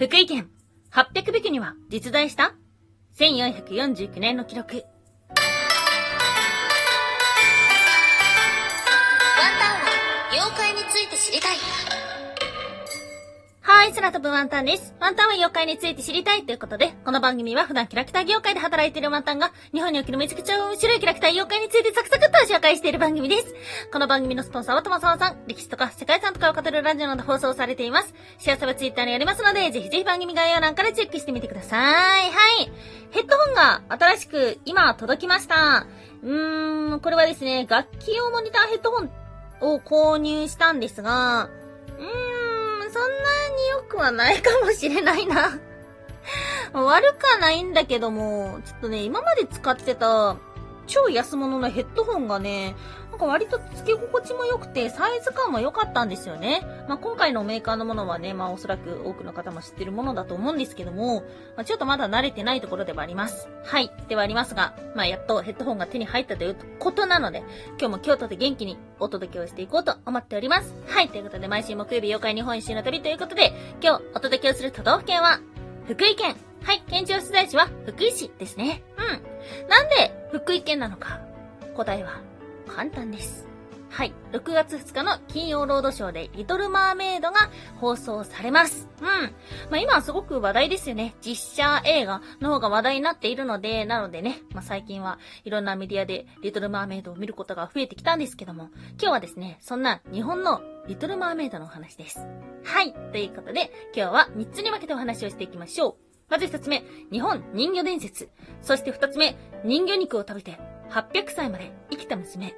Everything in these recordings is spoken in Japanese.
福井県800匹には実在した ?1449 年の記録。い、空飛ぶワンタンです。ワンタンは妖怪について知りたいということで、この番組は普段キャラクター業界で働いているワンタンが、日本におけるめちゃくちゃ面白いキャラクター妖怪についてサクサクっと紹介している番組です。この番組のスポンサーはともさまさん、歴史とか世界遺産とかを語るラジオなど放送されています。幸せはツイッターにありますので、ぜひぜひ番組概要欄からチェックしてみてください。はい。ヘッドホンが新しく今届きました。うーん、これはですね、楽器用モニターヘッドホンを購入したんですが、そんなに良くはないかもしれないな。悪くはないんだけども、ちょっとね、今まで使ってた超安物のヘッドホンがね、か割と付け心地も良くて、サイズ感も良かったんですよね。まあ、今回のメーカーのものはね、まあ、おそらく多くの方も知ってるものだと思うんですけども、まあ、ちょっとまだ慣れてないところではあります。はい。ではありますが、まあ、やっとヘッドホンが手に入ったということなので、今日も京都で元気にお届けをしていこうと思っております。はい。ということで、毎週木曜日妖怪日本一周の旅ということで、今日お届けをする都道府県は、福井県。はい。県庁所在地は福井市ですね。うん。なんで福井県なのか答えは簡単です。はい。6月2日の金曜ロードショーでリトルマーメイドが放送されます。うん。まあ今はすごく話題ですよね。実写映画の方が話題になっているので、なのでね、まあ最近はいろんなメディアでリトルマーメイドを見ることが増えてきたんですけども、今日はですね、そんな日本のリトルマーメイドのお話です。はい。ということで、今日は3つに分けてお話をしていきましょう。まず1つ目、日本人魚伝説。そして2つ目、人魚肉を食べて800歳まで生きた娘。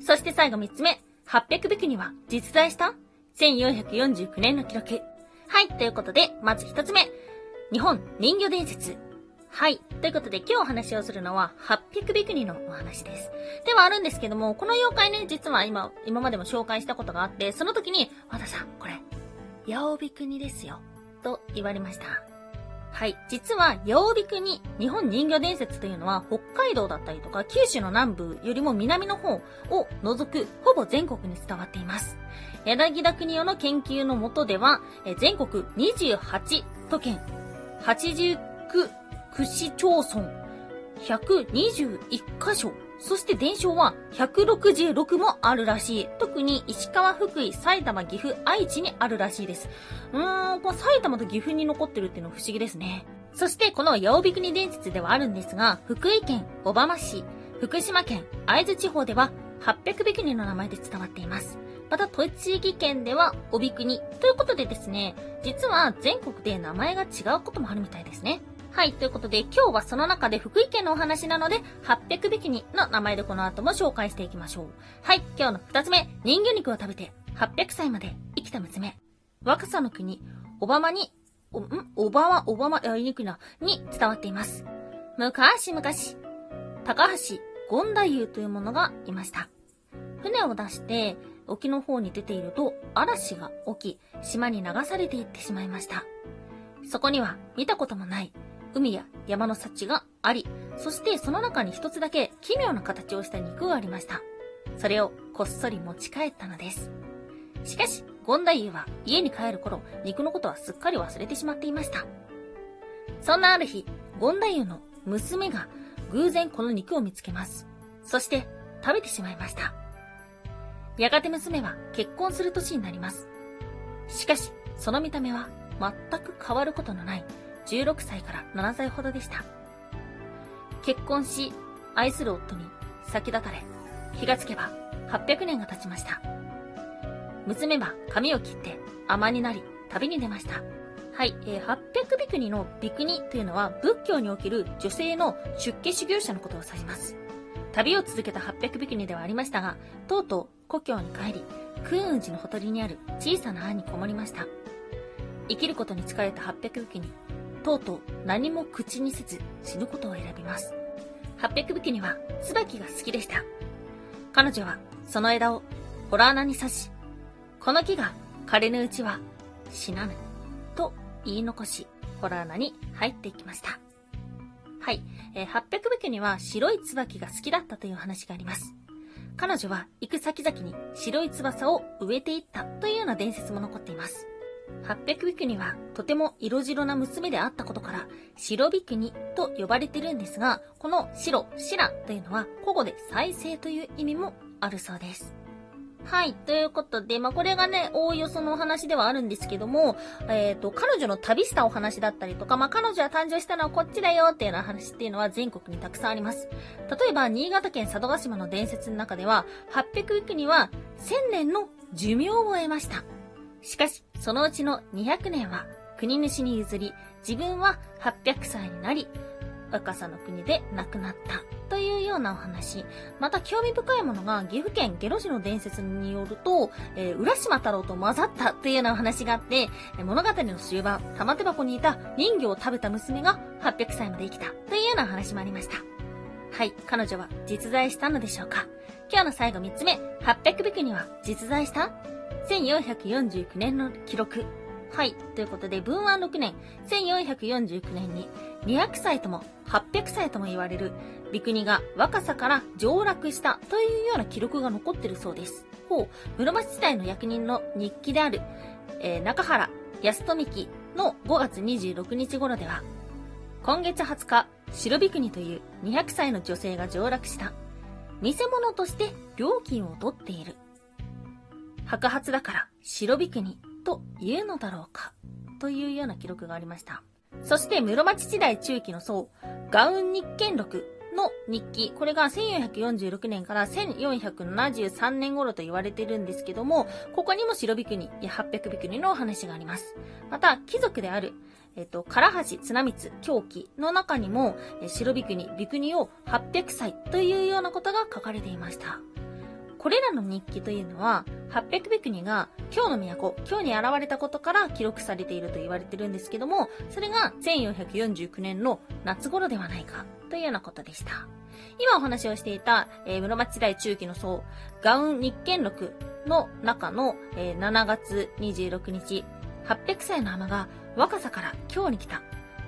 そして最後3つ目、800匹には実在した ?1449 年の記録。はい、ということで、まず1つ目、日本人魚伝説。はい。ということで、今日お話をするのは、800ビクニのお話です。ではあるんですけども、この妖怪ね、実は今、今までも紹介したことがあって、その時に、和田さん、これ、ヤオビクニですよ。と言われました。はい。実は、八尾ビに日本人魚伝説というのは、北海道だったりとか、九州の南部よりも南の方を除く、ほぼ全国に伝わっています。柳田国夫の研究のもとでは、全国28都県、89区市町村、121カ所、そして伝承は166もあるらしい。特に石川、福井、埼玉、岐阜、愛知にあるらしいです。うーん、こ埼玉と岐阜に残ってるっていうのは不思議ですね。そしてこの八尾国伝説ではあるんですが、福井県小浜市、福島県会津地方では800ビクニの名前で伝わっています。また、栃木県では、帯国。ということでですね、実は全国で名前が違うこともあるみたいですね。はい、ということで今日はその中で福井県のお話なので、800匹にの名前でこの後も紹介していきましょう。はい、今日の二つ目、人魚肉を食べて800歳まで生きた娘。若さの国、オバマに、お、ん？オバマ、オバマ、あ、言いにくいな、に伝わっています。昔々、高橋権太夫というものがいました。船を出して沖の方に出ていると嵐が起き、島に流されていってしまいました。そこには見たこともない海や山の幸があり、そしてその中に一つだけ奇妙な形をした肉がありました。それをこっそり持ち帰ったのです。しかし、権太夫は家に帰る頃、肉のことはすっかり忘れてしまっていました。そんなある日、権太夫の娘が偶然この肉を見つけます。そして食べてしまいました。やがて娘は結婚する年になります。しかし、その見た目は全く変わることのない16歳から7歳ほどでした。結婚し、愛する夫に先立たれ、気がつけば800年が経ちました。娘は髪を切って甘になり旅に出ました。はい、えー、800ビクニのビクニというのは仏教における女性の出家修行者のことを指します。旅を続けた800ビクニではありましたが、とうとう故郷に帰り、空雲寺のほとりにある小さな庵にこもりました。生きることに疲れた800ビクニ、とうとう何も口にせず死ぬことを選びます。800匹には椿が好きでした。彼女はその枝をホラー穴に刺し、この木が枯れぬうちは死なぬ、と言い残し、ホラー穴に入っていきました。はい、えー、800匹には白い椿が好きだったという話があります。彼女は行く先々に白い翼を植えていったというような伝説も残っています。800ビクニはとても色白な娘であったことから、白ビクニと呼ばれてるんですが、この白、白というのは古語で再生という意味もあるそうです。はい。ということで、まあ、これがね、おおよそのお話ではあるんですけども、えっ、と、彼女の旅したお話だったりとか、まあ、彼女は誕生したのはこっちだよっていうような話っていうのは全国にたくさんあります。例えば、新潟県佐渡島の伝説の中では、800ウィクには1000年の寿命を得ました。しかし、そのうちの200年は国主に譲り、自分は800歳になり、若さの国で亡くなった。というようなお話。また興味深いものが、岐阜県下呂市の伝説によると、えー浦島太郎と混ざったというようなお話があって、物語の終盤、玉手箱にいた人魚を食べた娘が800歳まで生きたというようなお話もありました。はい、彼女は実在したのでしょうか今日の最後3つ目、800ビクには実在した？?1449 年の記録。はい。ということで、文安6年、1449年に、200歳とも800歳とも言われる、ビクニが若さから上洛したというような記録が残ってるそうです。ほう、室町時代の役人の日記である、えー中原安富記の5月26日頃では、今月20日、白ビクニという200歳の女性が上洛した。見せ物として料金を取っている。白髪だから白ビクニと言うのだろうかというような記録がありました。そして室町時代中期の僧、ガウン日見録の日記、これが1446年から1473年頃と言われてるんですけども、ここにも白ビクニや800ビクニのお話があります。また、貴族であるえっと、唐橋綱光狂気の中にも、白ビクニ、ビクニを800歳というようなことが書かれていました。これらの日記というのは、800ビクニが京の都、京に現れたことから記録されていると言われてるんですけども、それが1449年の夏頃ではないかというようなことでした。今お話をしていた、えー室町時代中期の僧、ガウン日見録の中の、えー7月26日、800歳の尼が若さから京に来た。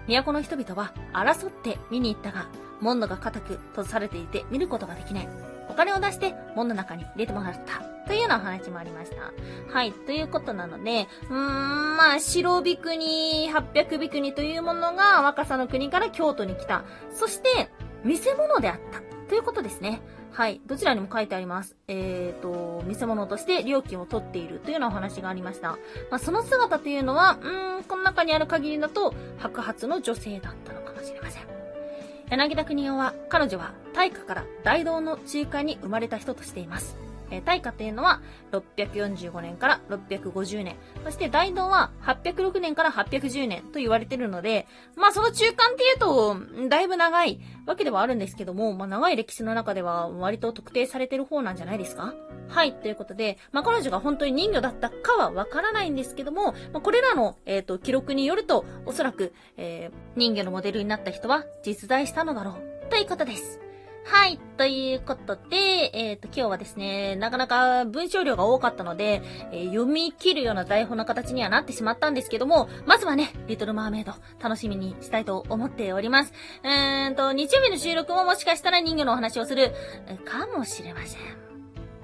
都の人々は争って見に行ったが、門戸が固く閉ざされていて見ることができない。お金を出して門の中に入れてもらった。というようなお話もありました。はい。ということなので、うーん、まあ、白ビクニ、800ビクニというものが若さの国から京都に来た。そして、見せ物であった。ということですね。はい。どちらにも書いてあります。えーと、見せ物として料金を取っているというようなお話がありました。まあ、その姿というのは、うーん、この中にある限りだと、白髪の女性だったのかもしれません。柳田国夫は、彼女は大化から大道の中間に生まれた人としています。えー大化というのは645年から650年。そして大道は806年から810年と言われてるので、まあその中間っていうと、だいぶ長いわけではあるんですけども、まあ長い歴史の中では割と特定されてる方なんじゃないですか？はい、ということで、まあ彼女が本当に人魚だったかはわからないんですけども、まあこれらの、えっ、と、記録によると、おそらく、えー人魚のモデルになった人は実在したのだろう、ということです。はい。ということで、えっ、と、今日はですね、なかなか文章量が多かったので、えー読み切るような台本の形にはなってしまったんですけども、まずはね、リトルマーメイド、楽しみにしたいと思っております。うーんと、日曜日の収録ももしかしたら人魚のお話をする、かもしれません。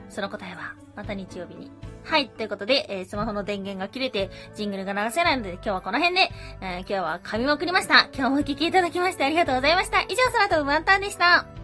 その答えは、また日曜日に。はい。ということで、えースマホの電源が切れて、ジングルが流せないので、今日はこの辺で、えー今日は噛みまくりました。今日もお聞きいただきましてありがとうございました。以上、空飛ぶワンタンでした。